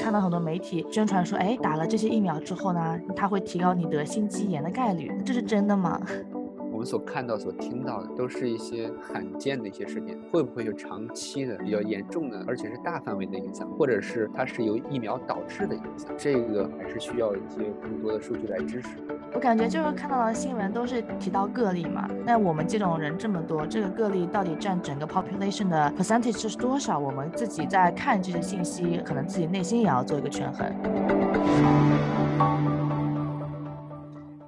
看到很多媒体宣传说，哎，打了这些疫苗之后呢，它会提高你得心肌炎的概率，这是真的吗？我们所看到、所听到的都是一些罕见的一些事件，会不会有长期的、比较严重的，而且是大范围的影响，或者是它是由疫苗导致的影响？这个还是需要一些更多的数据来支持。我感觉就是看到的新闻都是提到个例嘛，那我们这种人这么多，这个个例到底占整个 population 的 percentage 是多少？我们自己在看这些信息，可能自己内心也要做一个权衡。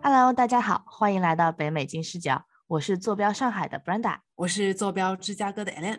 Hello，大家好，欢迎来到北美金视角。我是坐标上海的 Brenda，我是坐标芝加哥的 Alan。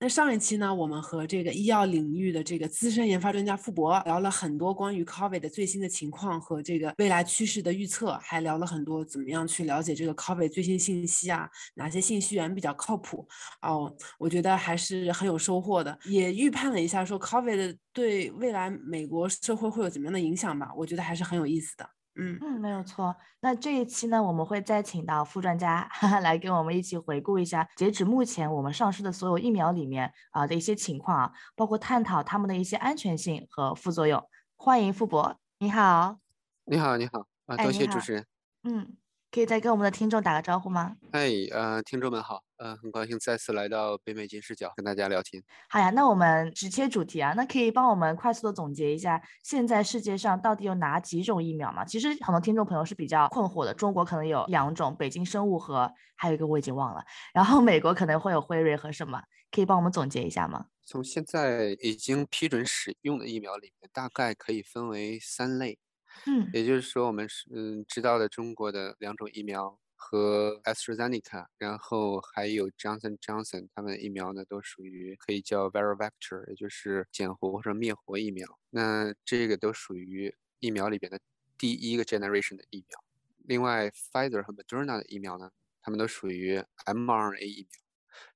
那上一期呢，我们和这个医药领域的这个资深研发专家傅博聊了很多关于 COVID 的最新的情况和这个未来趋势的预测，还聊了很多怎么样去了解这个 COVID 最新信息啊，哪些信息源比较靠谱哦，我觉得还是很有收获的。也预判了一下说 COVID 对未来美国社会会有怎么样的影响吧，我觉得还是很有意思的。嗯嗯，没有错。那这一期呢，我们会再请到副专家哈哈 来跟我们一起回顾一下，截止目前我们上市的所有疫苗里面啊的一些情况啊，包括探讨他们的一些安全性和副作用。欢迎傅博，你好。你好，你好啊，多谢主持人。嗯。可以再跟我们的听众打个招呼吗？哎，呃，听众们好，呃，很高兴再次来到北美金视角跟大家聊天。好呀，那我们直切主题啊，那可以帮我们快速的总结一下，现在世界上到底有哪几种疫苗吗？其实很多听众朋友是比较困惑的，中国可能有两种，北京生物和还有一个我已经忘了，然后美国可能会有辉瑞和什么，可以帮我们总结一下吗？从现在已经批准使用的疫苗里面，大概可以分为三类。嗯，也就是说，我们是嗯知道的中国的两种疫苗和 AstraZeneca，然后还有 Johnson Johnson，他们的疫苗呢都属于可以叫 viral vector，也就是减活或者灭活疫苗。那这个都属于疫苗里边的第一个 generation 的疫苗。另外，Pfizer 和 Moderna 的疫苗呢，他们都属于 mRNA 疫苗，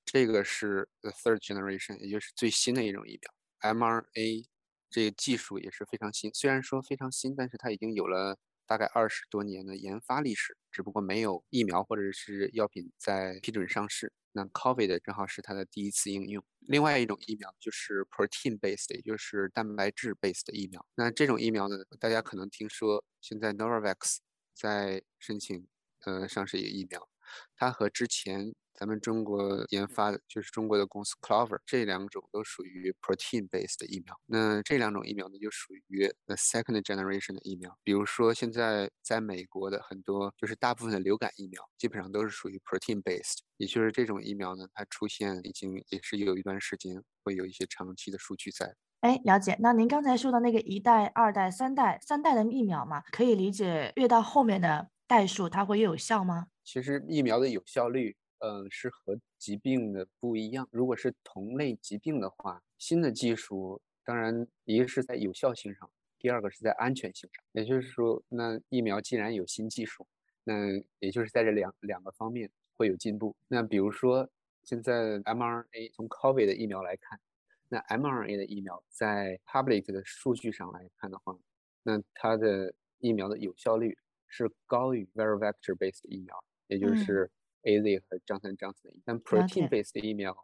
这个是 the third generation，也就是最新的一种疫苗 mRNA。这个技术也是非常新，虽然说非常新，但是它已经有了大概二十多年的研发历史，只不过没有疫苗或者是药品在批准上市。那 COVID 正好是它的第一次应用。另外一种疫苗就是 protein based，也就是蛋白质 based 的疫苗。那这种疫苗呢，大家可能听说，现在 Novavax 在申请呃上市一个疫苗，它和之前。咱们中国研发的就是中国的公司 Clover，这两种都属于 protein based 的疫苗。那这两种疫苗呢，就属于 the second generation 的疫苗。比如说，现在在美国的很多，就是大部分的流感疫苗，基本上都是属于 protein based。也就是这种疫苗呢，它出现已经也是有一段时间，会有一些长期的数据在。哎，了解。那您刚才说的那个一代、二代、三代、三代的疫苗嘛，可以理解越到后面的代数，它会越有效吗？其实疫苗的有效率。嗯，是和疾病的不一样。如果是同类疾病的话，新的技术当然一个是在有效性上，第二个是在安全性上。也就是说，那疫苗既然有新技术，那也就是在这两两个方面会有进步。那比如说，现在 mRNA 从 COVID 的疫苗来看，那 mRNA 的疫苗在 public 的数据上来看的话，那它的疫苗的有效率是高于 viral vector based 疫苗，也就是。A Z 和 Johnson Johnson 的，但 protein-based 疫苗，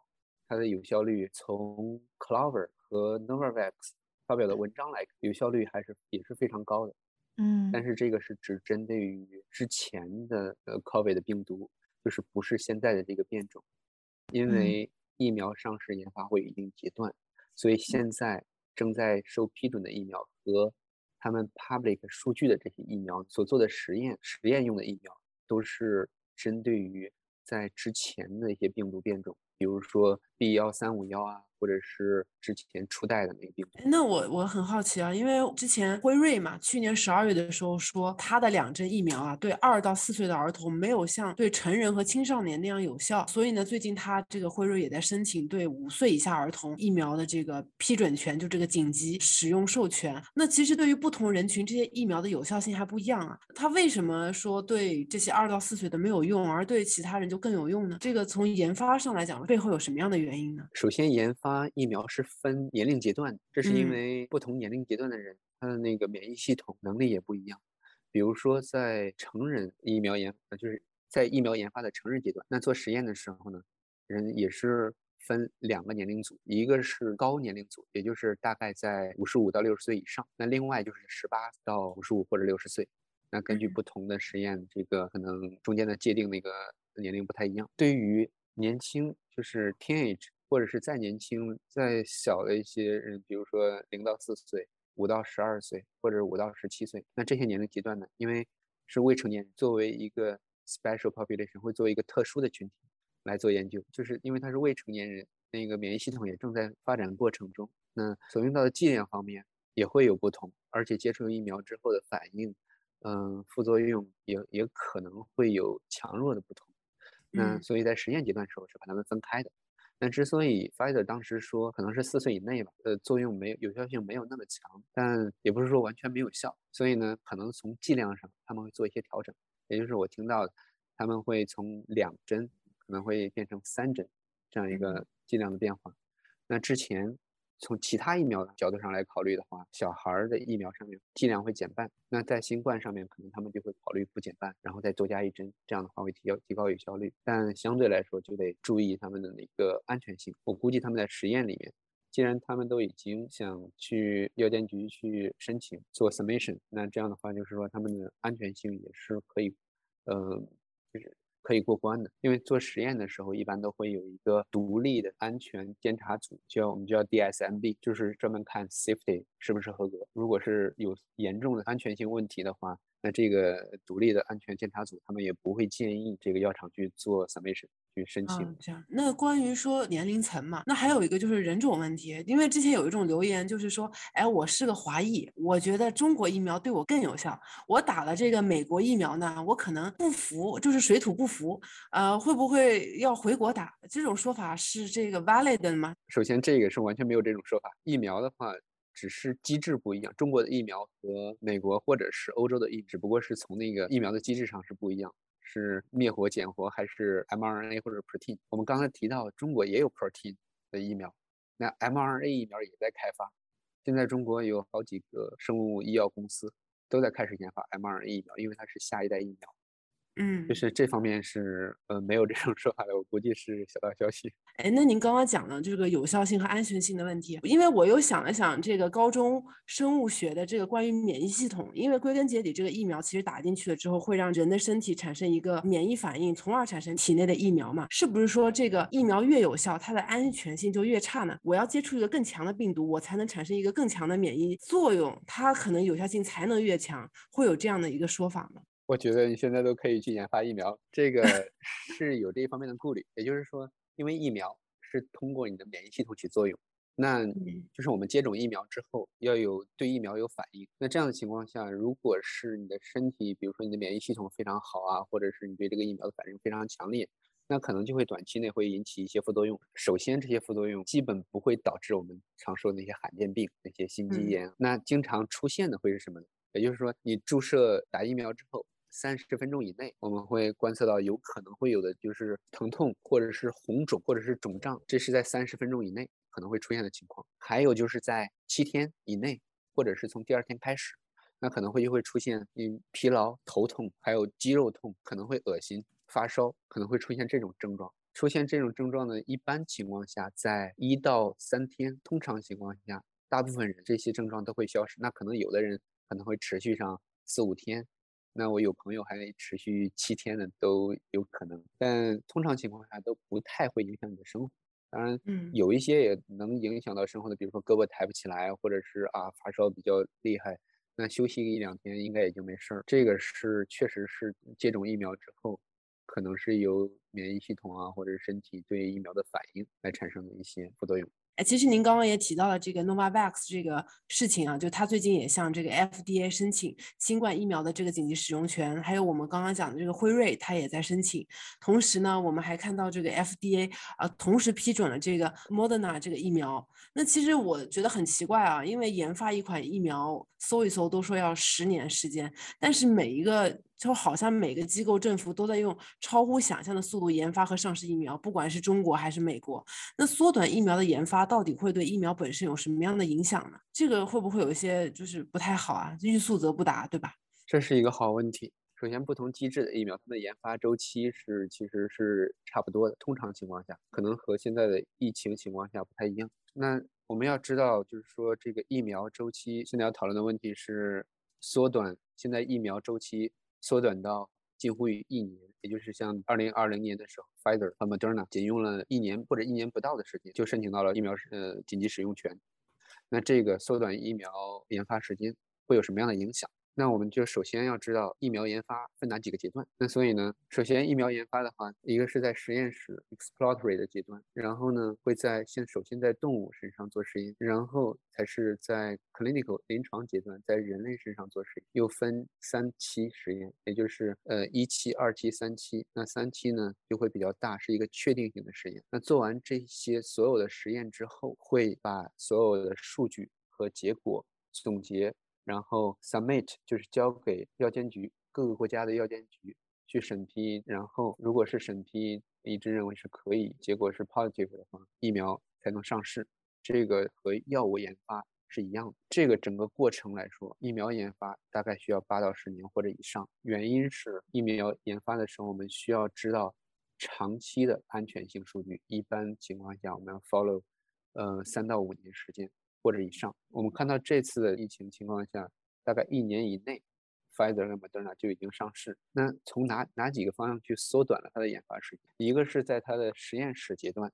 它的有效率从 Clover 和 Novavax 发表的文章来看，有效率还是也是非常高的。嗯，但是这个是只针对于之前的呃 COVID 的病毒，就是不是现在的这个变种，因为疫苗上市研发会有一定阶段，所以现在正在受批准的疫苗和他们 public 数据的这些疫苗所做的实验，实验用的疫苗都是。针对于在之前的一些病毒变种，比如说 B 幺三五幺啊。或者是之前初代的那个病毒，那我我很好奇啊，因为之前辉瑞嘛，去年十二月的时候说它的两针疫苗啊，对二到四岁的儿童没有像对成人和青少年那样有效，所以呢，最近它这个辉瑞也在申请对五岁以下儿童疫苗的这个批准权，就这个紧急使用授权。那其实对于不同人群，这些疫苗的有效性还不一样啊。它为什么说对这些二到四岁的没有用，而对其他人就更有用呢？这个从研发上来讲，背后有什么样的原因呢？首先研发。发疫苗是分年龄阶段，这是因为不同年龄阶段的人，他的那个免疫系统能力也不一样。比如说，在成人疫苗研，就是在疫苗研发的成人阶段，那做实验的时候呢，人也是分两个年龄组，一个是高年龄组，也就是大概在五十五到六十岁以上；那另外就是十八到五十五或者六十岁。那根据不同的实验，这个可能中间的界定那个年龄不太一样。对于年轻，就是 teenage，或者是再年轻、再小的一些人，比如说零到四岁、五到十二岁或者五到十七岁，那这些年龄阶段呢，因为是未成年人，作为一个 special population，会作为一个特殊的群体来做研究，就是因为他是未成年人，那个免疫系统也正在发展过程中，那所用到的剂量方面也会有不同，而且接触疫苗之后的反应。嗯，副作用也也可能会有强弱的不同，那所以在实验阶段时候是把它们分开的。那之所以 Pfizer 当时说可能是四岁以内吧，呃，作用没有有效性没有那么强，但也不是说完全没有效。所以呢，可能从剂量上他们会做一些调整，也就是我听到他们会从两针可能会变成三针这样一个剂量的变化。那之前。从其他疫苗的角度上来考虑的话，小孩儿的疫苗上面剂量会减半。那在新冠上面，可能他们就会考虑不减半，然后再多加一针，这样的话会提高提高有效率。但相对来说，就得注意他们的那个安全性。我估计他们在实验里面，既然他们都已经想去药监局去申请做 submission，那这样的话就是说他们的安全性也是可以，呃，就是。可以过关的，因为做实验的时候一般都会有一个独立的安全监察组，叫我们叫 DSMB，就是专门看 safety 是不是合格。如果是有严重的安全性问题的话，那这个独立的安全监察组他们也不会建议这个药厂去做 submission。去申请这样。那关于说年龄层嘛，那还有一个就是人种问题，因为之前有一种留言就是说，哎，我是个华裔，我觉得中国疫苗对我更有效，我打了这个美国疫苗呢，我可能不服，就是水土不服，呃，会不会要回国打？这种说法是这个 valid 的吗？首先，这个是完全没有这种说法。疫苗的话，只是机制不一样，中国的疫苗和美国或者是欧洲的疫，只不过是从那个疫苗的机制上是不一样。是灭活、减活还是 mRNA 或者 protein？我们刚才提到中国也有 protein 的疫苗，那 mRNA 疫苗也在开发。现在中国有好几个生物医药公司都在开始研发 mRNA 疫苗，因为它是下一代疫苗。嗯，就是这方面是呃没有这种说法的，我估计是小道消息。哎，那您刚刚讲的这个有效性和安全性的问题，因为我又想了想这个高中生物学的这个关于免疫系统，因为归根结底这个疫苗其实打进去了之后会让人的身体产生一个免疫反应，从而产生体内的疫苗嘛？是不是说这个疫苗越有效，它的安全性就越差呢？我要接触一个更强的病毒，我才能产生一个更强的免疫作用，它可能有效性才能越强，会有这样的一个说法吗？我觉得你现在都可以去研发疫苗，这个 是有这一方面的顾虑。也就是说，因为疫苗是通过你的免疫系统起作用，那就是我们接种疫苗之后要有对疫苗有反应。那这样的情况下，如果是你的身体，比如说你的免疫系统非常好啊，或者是你对这个疫苗的反应非常强烈，那可能就会短期内会引起一些副作用。首先，这些副作用基本不会导致我们常说的那些罕见病、那些心肌炎。那经常出现的会是什么呢？也就是说，你注射打疫苗之后。三十分钟以内，我们会观测到有可能会有的就是疼痛，或者是红肿，或者是肿胀，这是在三十分钟以内可能会出现的情况。还有就是在七天以内，或者是从第二天开始，那可能会就会出现嗯疲劳、头痛，还有肌肉痛，可能会恶心、发烧，可能会出现这种症状。出现这种症状呢，一般情况下在一到三天，通常情况下，大部分人这些症状都会消失。那可能有的人可能会持续上四五天。那我有朋友还持续七天的都有可能，但通常情况下都不太会影响你的生活。当然，嗯有一些也能影响到生活的，比如说胳膊抬不起来，或者是啊发烧比较厉害，那休息一两天应该也就没事儿。这个是确实是接种疫苗之后，可能是由免疫系统啊或者身体对疫苗的反应来产生的一些副作用。哎，其实您刚刚也提到了这个 Novavax 这个事情啊，就他最近也向这个 FDA 申请新冠疫苗的这个紧急使用权，还有我们刚刚讲的这个辉瑞，他也在申请。同时呢，我们还看到这个 FDA 啊，同时批准了这个 Moderna 这个疫苗。那其实我觉得很奇怪啊，因为研发一款疫苗，搜一搜都说要十年时间，但是每一个。就好像每个机构、政府都在用超乎想象的速度研发和上市疫苗，不管是中国还是美国。那缩短疫苗的研发，到底会对疫苗本身有什么样的影响呢？这个会不会有一些就是不太好啊？欲速则不达，对吧？这是一个好问题。首先，不同机制的疫苗，它的研发周期是其实是差不多的。通常情况下，可能和现在的疫情情况下不太一样。那我们要知道，就是说这个疫苗周期，现在要讨论的问题是缩短现在疫苗周期缩短到近乎于一年，也就是像二零二零年的时候，Pfizer 和 Moderna 仅用了一年或者一年不到的时间就申请到了疫苗呃紧急使用权。那这个缩短疫苗研发时间会有什么样的影响？那我们就首先要知道疫苗研发分哪几个阶段。那所以呢，首先疫苗研发的话，一个是在实验室 exploratory 的阶段，然后呢会在先首先在动物身上做实验，然后才是在 clinical 临床阶段在人类身上做实验，又分三期实验，也就是呃一期、二期、三期。那三期呢就会比较大，是一个确定性的实验。那做完这些所有的实验之后，会把所有的数据和结果总结。然后 submit 就是交给药监局，各个国家的药监局去审批。然后如果是审批一致认为是可以，结果是 positive 的话，疫苗才能上市。这个和药物研发是一样的。这个整个过程来说，疫苗研发大概需要八到十年或者以上。原因是疫苗研发的时候，我们需要知道长期的安全性数据。一般情况下，我们要 follow 呃三到五年时间。或者以上，我们看到这次的疫情情况下，大概一年以内，Pfizer 和 Moderna 就已经上市。那从哪哪几个方向去缩短了它的研发时间？一个是在它的实验室阶段，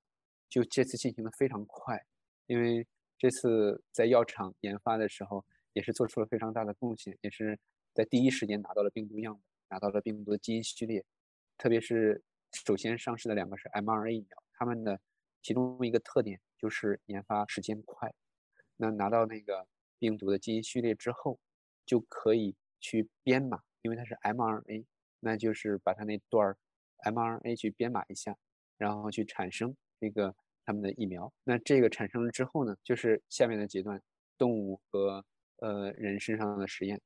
就这次进行的非常快，因为这次在药厂研发的时候，也是做出了非常大的贡献，也是在第一时间拿到了病毒样本，拿到了病毒的基因序列。特别是首先上市的两个是 mRNA 疫苗，它们的其中一个特点就是研发时间快。那拿到那个病毒的基因序列之后，就可以去编码，因为它是 mRNA，那就是把它那段 mRNA 去编码一下，然后去产生这个他们的疫苗。那这个产生了之后呢，就是下面的阶段，动物和呃人身上的实验。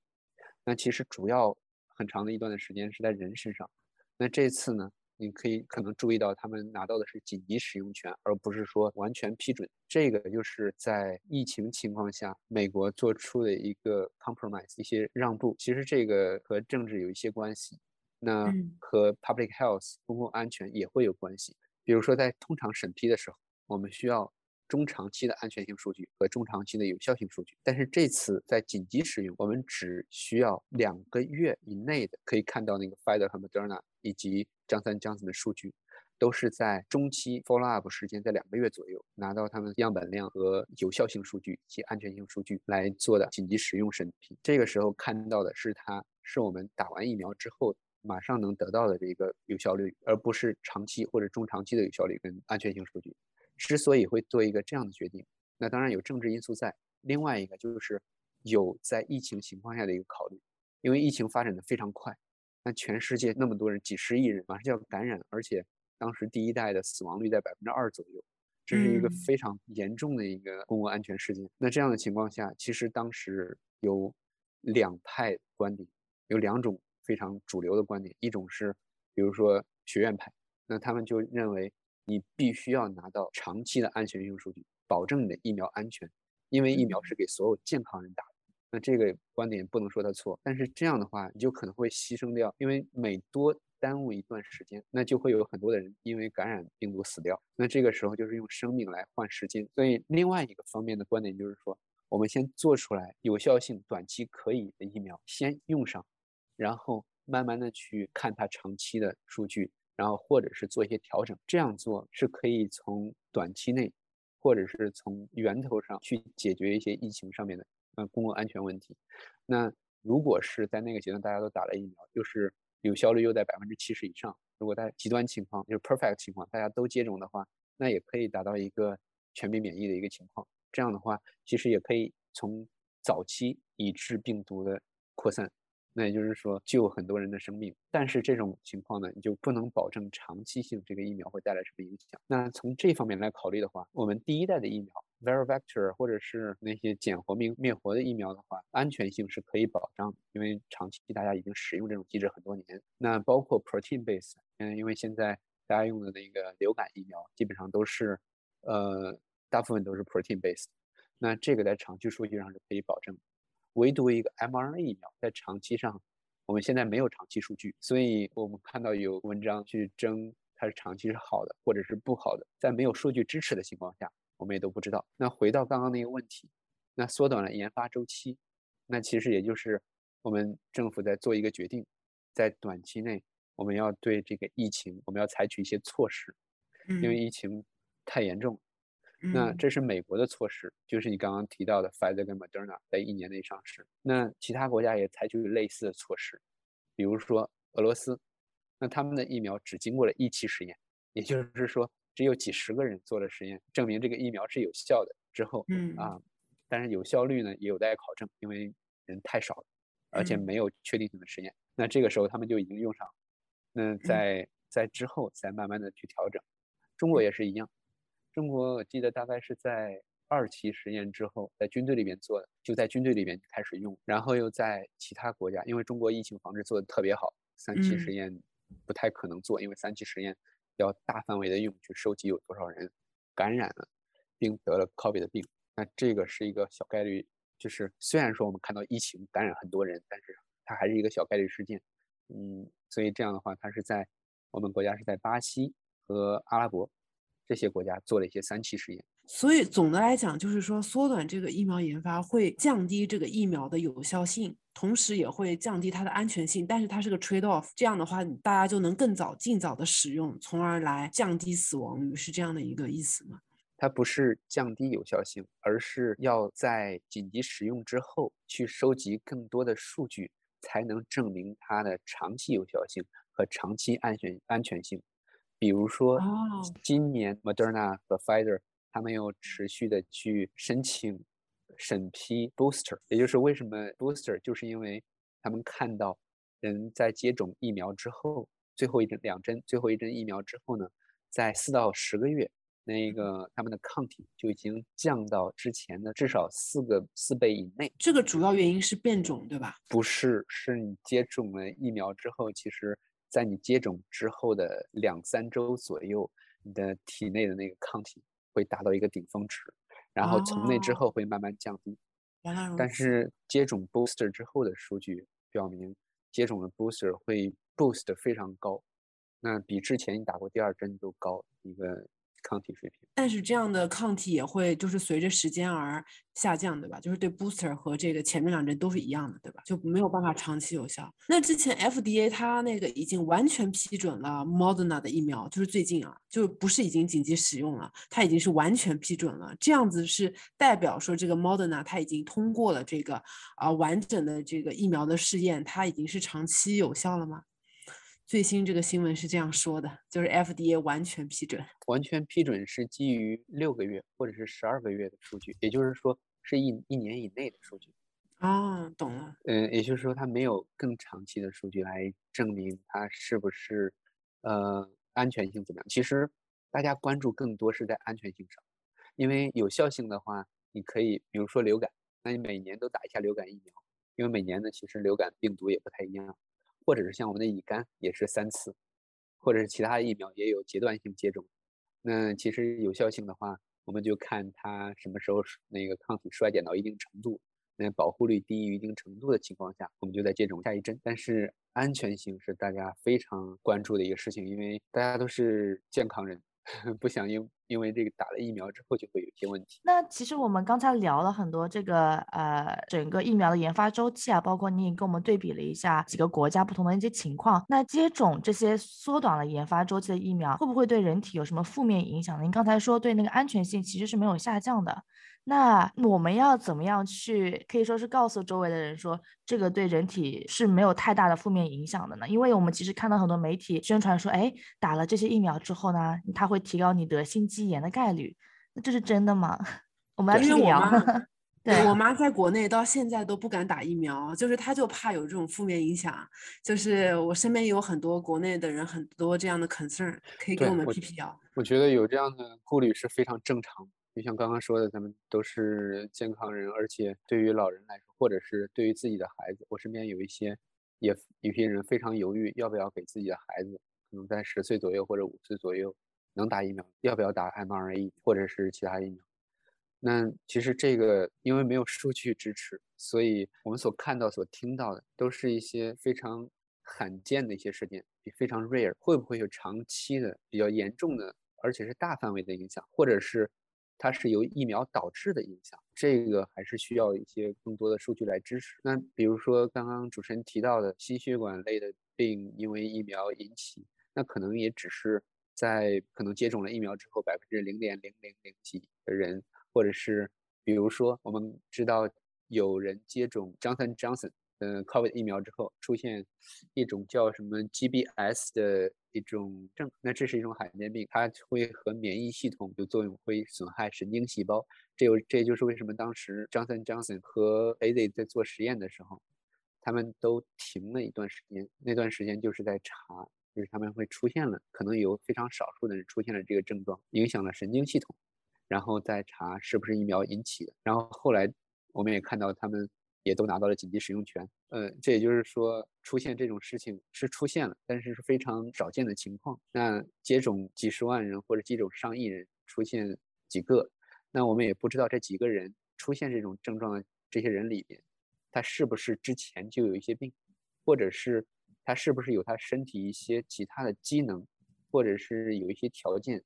那其实主要很长的一段的时间是在人身上。那这次呢？你可以可能注意到，他们拿到的是紧急使用权，而不是说完全批准。这个就是在疫情情况下，美国做出的一个 compromise，一些让步。其实这个和政治有一些关系，那和 public health 公共安全也会有关系。比如说，在通常审批的时候，我们需要。中长期的安全性数据和中长期的有效性数据，但是这次在紧急使用，我们只需要两个月以内的可以看到那个 Pfizer 和 Moderna 以及张三江子的数据，都是在中期 follow up 时间在两个月左右拿到他们样本量和有效性数据及安全性数据来做的紧急使用审批。这个时候看到的是它是我们打完疫苗之后马上能得到的这个有效率，而不是长期或者中长期的有效率跟安全性数据。之所以会做一个这样的决定，那当然有政治因素在。另外一个就是有在疫情情况下的一个考虑，因为疫情发展的非常快，那全世界那么多人，几十亿人马上就要感染，而且当时第一代的死亡率在百分之二左右，这是一个非常严重的一个公共安全事件。那这样的情况下，其实当时有两派观点，有两种非常主流的观点，一种是比如说学院派，那他们就认为。你必须要拿到长期的安全性数据，保证你的疫苗安全，因为疫苗是给所有健康人打的。那这个观点不能说它错，但是这样的话，你就可能会牺牲掉，因为每多耽误一段时间，那就会有很多的人因为感染病毒死掉。那这个时候就是用生命来换时间。所以另外一个方面的观点就是说，我们先做出来有效性短期可以的疫苗，先用上，然后慢慢的去看它长期的数据。然后或者是做一些调整，这样做是可以从短期内，或者是从源头上去解决一些疫情上面的呃公共安全问题。那如果是在那个阶段大家都打了疫苗，就是有效率又在百分之七十以上，如果在极端情况就是 perfect 情况，大家都接种的话，那也可以达到一个全民免疫的一个情况。这样的话，其实也可以从早期抑制病毒的扩散。那也就是说，救很多人的生命，但是这种情况呢，你就不能保证长期性这个疫苗会带来什么影响。那从这方面来考虑的话，我们第一代的疫苗 v e r i v e c t o r 或者是那些减活灭灭活的疫苗的话，安全性是可以保障的，因为长期大家已经使用这种机制很多年。那包括 protein base，嗯，因为现在大家用的那个流感疫苗基本上都是，呃，大部分都是 protein base，那这个在长期数据上是可以保证。唯独一个 mRNA 疫苗，在长期上，我们现在没有长期数据，所以我们看到有文章去争它是长期是好的或者是不好的，在没有数据支持的情况下，我们也都不知道。那回到刚刚那个问题，那缩短了研发周期，那其实也就是我们政府在做一个决定，在短期内我们要对这个疫情，我们要采取一些措施，因为疫情太严重。那这是美国的措施，就是你刚刚提到的 Pfizer 跟 Moderna 在一年内上市。那其他国家也采取类似的措施，比如说俄罗斯，那他们的疫苗只经过了一期实验，也就是说只有几十个人做了实验，证明这个疫苗是有效的之后，嗯啊，但是有效率呢也有待考证，因为人太少了，而且没有确定性的实验。那这个时候他们就已经用上了，那在在之后再慢慢的去调整。中国也是一样。中国我记得大概是在二期实验之后，在军队里面做的，就在军队里面开始用，然后又在其他国家，因为中国疫情防治做的特别好，三期实验不太可能做，因为三期实验要大范围的用去收集有多少人感染了，并得了 COVID 的病，那这个是一个小概率，就是虽然说我们看到疫情感染很多人，但是它还是一个小概率事件，嗯，所以这样的话，它是在我们国家是在巴西和阿拉伯。这些国家做了一些三期实验，所以总的来讲，就是说缩短这个疫苗研发会降低这个疫苗的有效性，同时也会降低它的安全性。但是它是个 trade off，这样的话，大家就能更早、尽早的使用，从而来降低死亡率，是这样的一个意思吗？它不是降低有效性，而是要在紧急使用之后去收集更多的数据，才能证明它的长期有效性和长期安全安全性。比如说，今年 Moderna 和 Pfizer 他们又持续的去申请审批 booster，也就是为什么 booster，就是因为他们看到人在接种疫苗之后，最后一针两针，最后一针疫苗之后呢，在四到十个月，那个他们的抗体就已经降到之前的至少四个四倍以内。这个主要原因是变种，对吧？不是，是你接种了疫苗之后，其实。在你接种之后的两三周左右，你的体内的那个抗体会达到一个顶峰值，然后从那之后会慢慢降低。但是接种 booster 之后的数据表明，接种了 booster 会 boost 非常高，那比之前你打过第二针都高一个。抗体水平，但是这样的抗体也会就是随着时间而下降，对吧？就是对 booster 和这个前面两针都是一样的，对吧？就没有办法长期有效。那之前 FDA 它那个已经完全批准了 Moderna 的疫苗，就是最近啊，就不是已经紧急使用了，它已经是完全批准了。这样子是代表说这个 Moderna 它已经通过了这个啊完整的这个疫苗的试验，它已经是长期有效了吗？最新这个新闻是这样说的，就是 FDA 完全批准，完全批准是基于六个月或者是十二个月的数据，也就是说是一一年以内的数据。啊，懂了。嗯，也就是说它没有更长期的数据来证明它是不是呃安全性怎么样。其实大家关注更多是在安全性上，因为有效性的话，你可以比如说流感，那你每年都打一下流感疫苗，因为每年呢其实流感病毒也不太一样。或者是像我们的乙肝也是三次，或者是其他疫苗也有阶段性接种。那其实有效性的话，我们就看它什么时候那个抗体衰减到一定程度，那保护率低于一定程度的情况下，我们就在接种下一针。但是安全性是大家非常关注的一个事情，因为大家都是健康人。不想因因为这个打了疫苗之后就会有些问题。那其实我们刚才聊了很多这个呃整个疫苗的研发周期啊，包括你也跟我们对比了一下几个国家不同的一些情况。那接种这些缩短了研发周期的疫苗，会不会对人体有什么负面影响呢？您刚才说对那个安全性其实是没有下降的。那我们要怎么样去可以说是告诉周围的人说这个对人体是没有太大的负面影响的呢？因为我们其实看到很多媒体宣传说，哎，打了这些疫苗之后呢，它会提高你得心肌炎的概率。那这是真的吗？我们来辟谣。对我妈在国内到现在都不敢打疫苗，就是她就怕有这种负面影响。就是我身边有很多国内的人，很多这样的 concern，可以给我们辟辟谣。我觉得有这样的顾虑是非常正常。就像刚刚说的，咱们都是健康人，而且对于老人来说，或者是对于自己的孩子，我身边有一些，也有些人非常犹豫，要不要给自己的孩子，可能在十岁左右或者五岁左右能打疫苗，要不要打 mRNA 或者是其他疫苗？那其实这个因为没有数据支持，所以我们所看到、所听到的都是一些非常罕见的一些事件，非常 rare。会不会有长期的、比较严重的，而且是大范围的影响，或者是它是由疫苗导致的影响？这个还是需要一些更多的数据来支持。那比如说刚刚主持人提到的心血管类的病，因为疫苗引起，那可能也只是在可能接种了疫苗之后百分之零点零零零几的人。或者是，比如说，我们知道有人接种 Johnson Johnson 嗯 COVID 疫苗之后，出现一种叫什么 GBS 的一种症，那这是一种罕见病，它会和免疫系统有作用，会损害神经细胞。这有，这也就是为什么当时 Johnson Johnson 和 AZ 在做实验的时候，他们都停了一段时间，那段时间就是在查，就是他们会出现了，可能有非常少数的人出现了这个症状，影响了神经系统。然后再查是不是疫苗引起的，然后后来我们也看到他们也都拿到了紧急使用权。呃，这也就是说出现这种事情是出现了，但是是非常少见的情况。那接种几十万人或者接种上亿人出现几个，那我们也不知道这几个人出现这种症状的这些人里边，他是不是之前就有一些病，或者是他是不是有他身体一些其他的机能，或者是有一些条件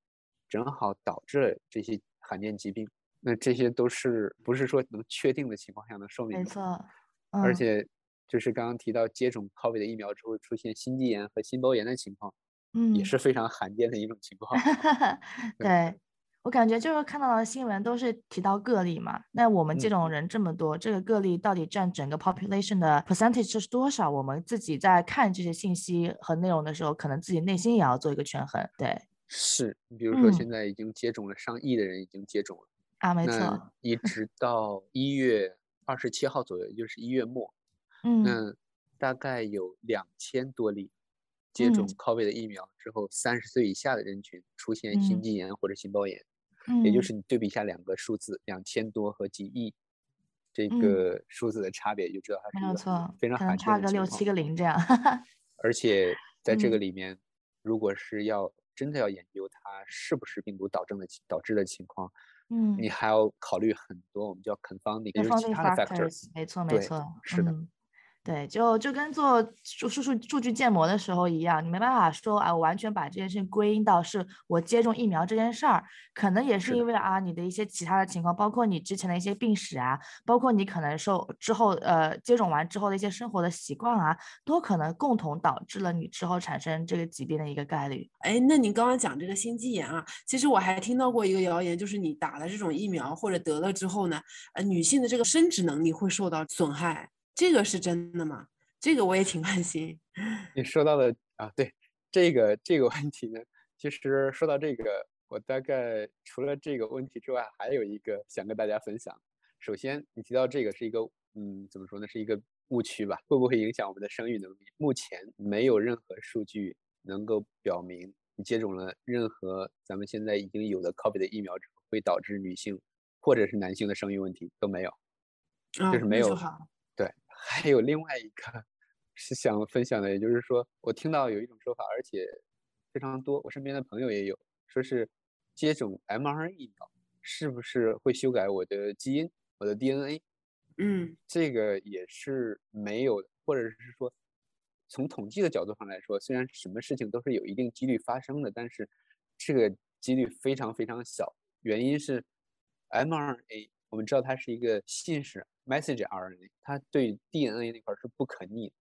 正好导致了这些。罕见疾病，那这些都是不是说能确定的情况下能说明？没错，而且就是刚刚提到接种 COVID 的疫苗之后出现心肌炎和心包炎的情况，嗯，也是非常罕见的一种情况。对我感觉就是看到的新闻都是提到个例嘛，那我们这种人这么多，这个个例到底占整个 population 的 percentage 是多少？我们自己在看这些信息和内容的时候，可能自己内心也要做一个权衡。对。是，你比如说现在已经接种了上亿的人已经接种了啊，没错。一直到一月二十七号左右，也就是一月末，嗯，那大概有两千多例接种 COVID 的疫苗之后，三十岁以下的人群出现心肌炎或者心包炎，嗯也就是你对比一下两个数字，两千多和几亿这个数字的差别，就知道它是没错，非常罕见差个六七个零。这样。而且在这个里面，如果是要真的要研究它是不是病毒导致的导致的情况，嗯，你还要考虑很多，我们叫 confounding，就是其他的 factors，没错没错，是的。对，就就跟做数数数数据建模的时候一样，你没办法说啊，我完全把这件事情归因到是我接种疫苗这件事儿，可能也是因为啊，你的一些其他的情况，包括你之前的一些病史啊，包括你可能受之后呃接种完之后的一些生活的习惯啊，都可能共同导致了你之后产生这个疾病的一个概率。哎，那你刚刚讲这个心肌炎啊，其实我还听到过一个谣言，就是你打了这种疫苗或者得了之后呢，呃，女性的这个生殖能力会受到损害。这个是真的吗？这个我也挺关心。你说到的啊，对这个这个问题呢，其实说到这个，我大概除了这个问题之外，还有一个想跟大家分享。首先，你提到这个是一个，嗯，怎么说呢，是一个误区吧？会不会影响我们的生育能力？目前没有任何数据能够表明，你接种了任何咱们现在已经有的 COVID 的疫苗之后，会导致女性或者是男性的生育问题都没有，就是没有。还有另外一个是想分享的，也就是说，我听到有一种说法，而且非常多，我身边的朋友也有，说是接种 mRNA 疫苗是不是会修改我的基因、我的 DNA？嗯，这个也是没有的，或者是说，从统计的角度上来说，虽然什么事情都是有一定几率发生的，但是这个几率非常非常小。原因是 mRNA，我们知道它是一个信使。message RNA 它对 DNA 那块是不可逆的，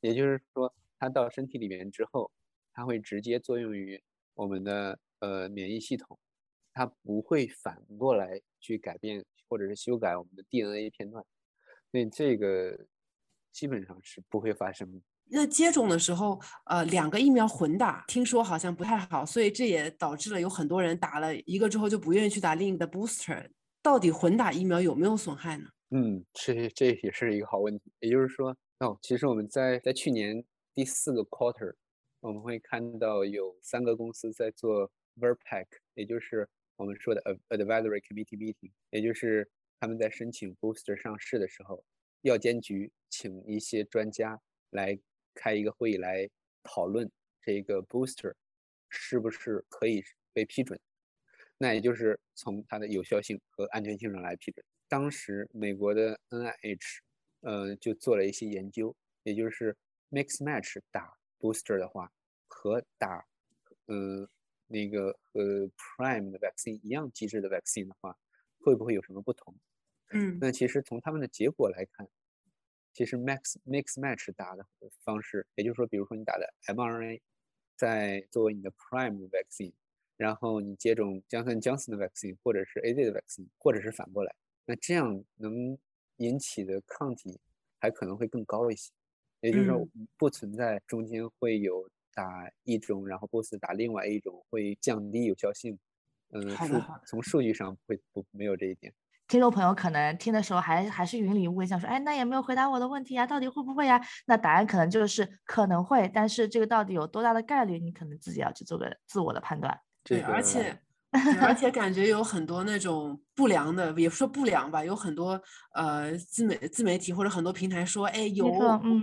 也就是说，它到身体里面之后，它会直接作用于我们的呃免疫系统，它不会反过来去改变或者是修改我们的 DNA 片段，所以这个基本上是不会发生的。那接种的时候，呃，两个疫苗混打，听说好像不太好，所以这也导致了有很多人打了一个之后就不愿意去打另一个 booster。到底混打疫苗有没有损害呢？嗯，这这也是一个好问题。也就是说，哦，其实我们在在去年第四个 quarter，我们会看到有三个公司在做 verpac 也就是我们说的 Advisory Committee Meeting，也就是他们在申请 booster 上市的时候，药监局请一些专家来开一个会议来讨论这个 booster 是不是可以被批准。那也就是从它的有效性和安全性上来批准。当时美国的 NIH，呃，就做了一些研究，也就是 mix match 打 booster 的话，和打，呃，那个呃 prime 的 vaccine 一样机制的 vaccine 的话，会不会有什么不同？嗯，那其实从他们的结果来看，其实 mix mix match 打的方式，也就是说，比如说你打的 mRNA，在作为你的 prime 的 vaccine，然后你接种 Johnson Johnson 的 vaccine 或者是 AZ 的 vaccine，或者是反过来，那这样能引起的抗体还可能会更高一些。也就是说，不存在中间会有打一种，然后 boost 打另外一种会降低有效性。嗯，数从数据上会不没有这一点。听众朋友可能听的时候还还是云里雾里，想说，哎，那也没有回答我的问题呀，到底会不会呀？那答案可能就是可能会，但是这个到底有多大的概率，你可能自己要去做个自我的判断。对，而且。而且感觉有很多那种不良的，也不说不良吧，有很多呃自媒自媒体或者很多平台说，哎，有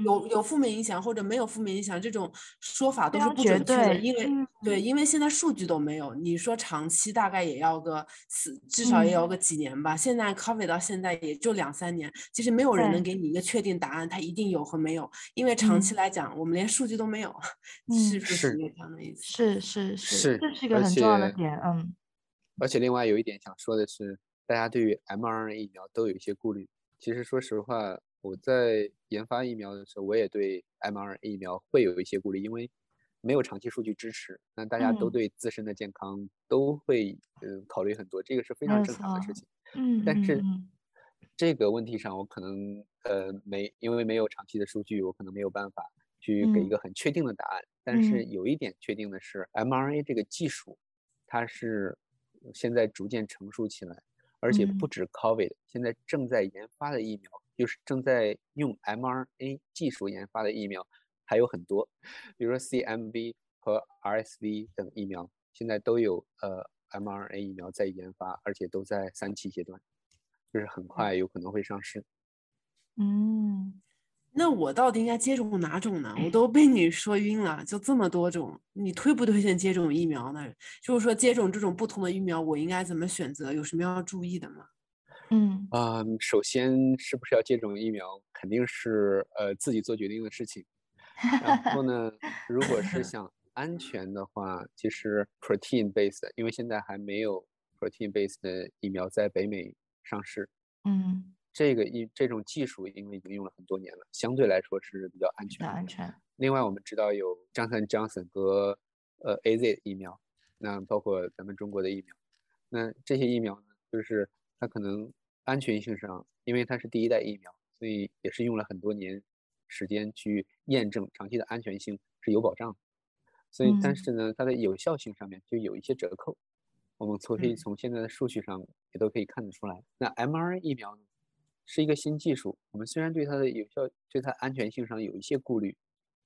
有有负面影响或者没有负面影响，这种说法都是不准确的，因为对，因为现在数据都没有。你说长期大概也要个四，至少也要个几年吧。现在 COVID 到现在也就两三年，其实没有人能给你一个确定答案，它一定有和没有，因为长期来讲，我们连数据都没有，是不是这样的意思？是是是，这是一个很重要的点，嗯。而且另外有一点想说的是，大家对于 mRNA 疫苗都有一些顾虑。其实说实话，我在研发疫苗的时候，我也对 mRNA 疫苗会有一些顾虑，因为没有长期数据支持。那大家都对自身的健康都会嗯考虑很多，这个是非常正常的事情。嗯。但是这个问题上，我可能呃没因为没有长期的数据，我可能没有办法去给一个很确定的答案。但是有一点确定的是，mRNA 这个技术，它是。现在逐渐成熟起来，而且不止 COVID，现在正在研发的疫苗，就是正在用 mRNA 技术研发的疫苗还有很多，比如说 CMV 和 RSV 等疫苗，现在都有呃 mRNA 疫苗在研发，而且都在三期阶段，就是很快有可能会上市。嗯。那我到底应该接种哪种呢？我都被你说晕了，就这么多种，你推不推荐接种疫苗呢？就是说接种这种不同的疫苗，我应该怎么选择？有什么要注意的吗？嗯啊，首先是不是要接种疫苗，肯定是呃自己做决定的事情。然后呢，如果是想 安全的话，其实 protein based，因为现在还没有 protein based 的疫苗在北美上市。嗯。这个一这种技术，因为已经用了很多年了，相对来说是比较安全。安全。另外，我们知道有 Johnson Johnson 和呃 AZ 疫苗，那包括咱们中国的疫苗，那这些疫苗呢，就是它可能安全性上，因为它是第一代疫苗，所以也是用了很多年时间去验证长期的安全性是有保障。所以，但是呢，它的有效性上面就有一些折扣。我们从可以从现在的数据上也都可以看得出来。那 mRNA 疫苗呢？是一个新技术，我们虽然对它的有效、对它安全性上有一些顾虑，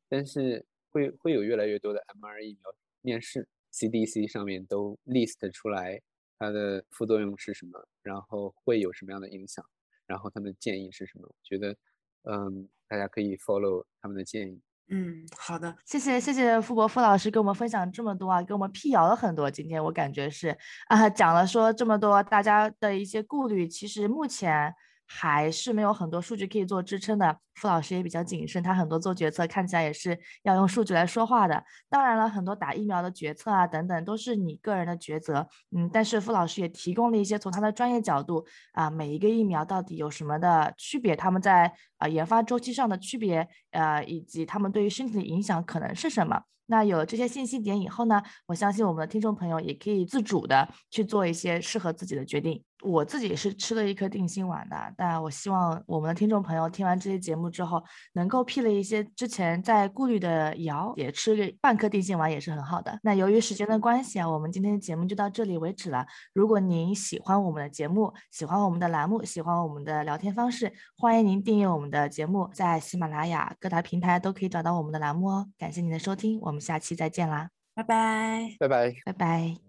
但是会会有越来越多的 mRNA 疫苗面试，CDC 上面都 list 出来它的副作用是什么，然后会有什么样的影响，然后他们的建议是什么？我觉得，嗯，大家可以 follow 他们的建议。嗯，好的，谢谢谢谢傅博傅老师给我们分享这么多啊，给我们辟谣了很多。今天我感觉是啊，讲了说这么多大家的一些顾虑，其实目前。还是没有很多数据可以做支撑的。傅老师也比较谨慎，他很多做决策看起来也是要用数据来说话的。当然了，很多打疫苗的决策啊等等都是你个人的抉择。嗯，但是傅老师也提供了一些从他的专业角度啊，每一个疫苗到底有什么的区别，他们在啊研发周期上的区别，呃，以及他们对于身体的影响可能是什么。那有了这些信息点以后呢，我相信我们的听众朋友也可以自主的去做一些适合自己的决定。我自己是吃了一颗定心丸的，但我希望我们的听众朋友听完这些节目之后，能够辟了一些之前在顾虑的谣，也吃个半颗定心丸也是很好的。那由于时间的关系啊，我们今天的节目就到这里为止了。如果您喜欢我们的节目，喜欢我们的栏目，喜欢我们的聊天方式，欢迎您订阅我们的节目，在喜马拉雅各大平台都可以找到我们的栏目哦。感谢您的收听，我们下期再见啦，拜拜，拜拜，拜拜。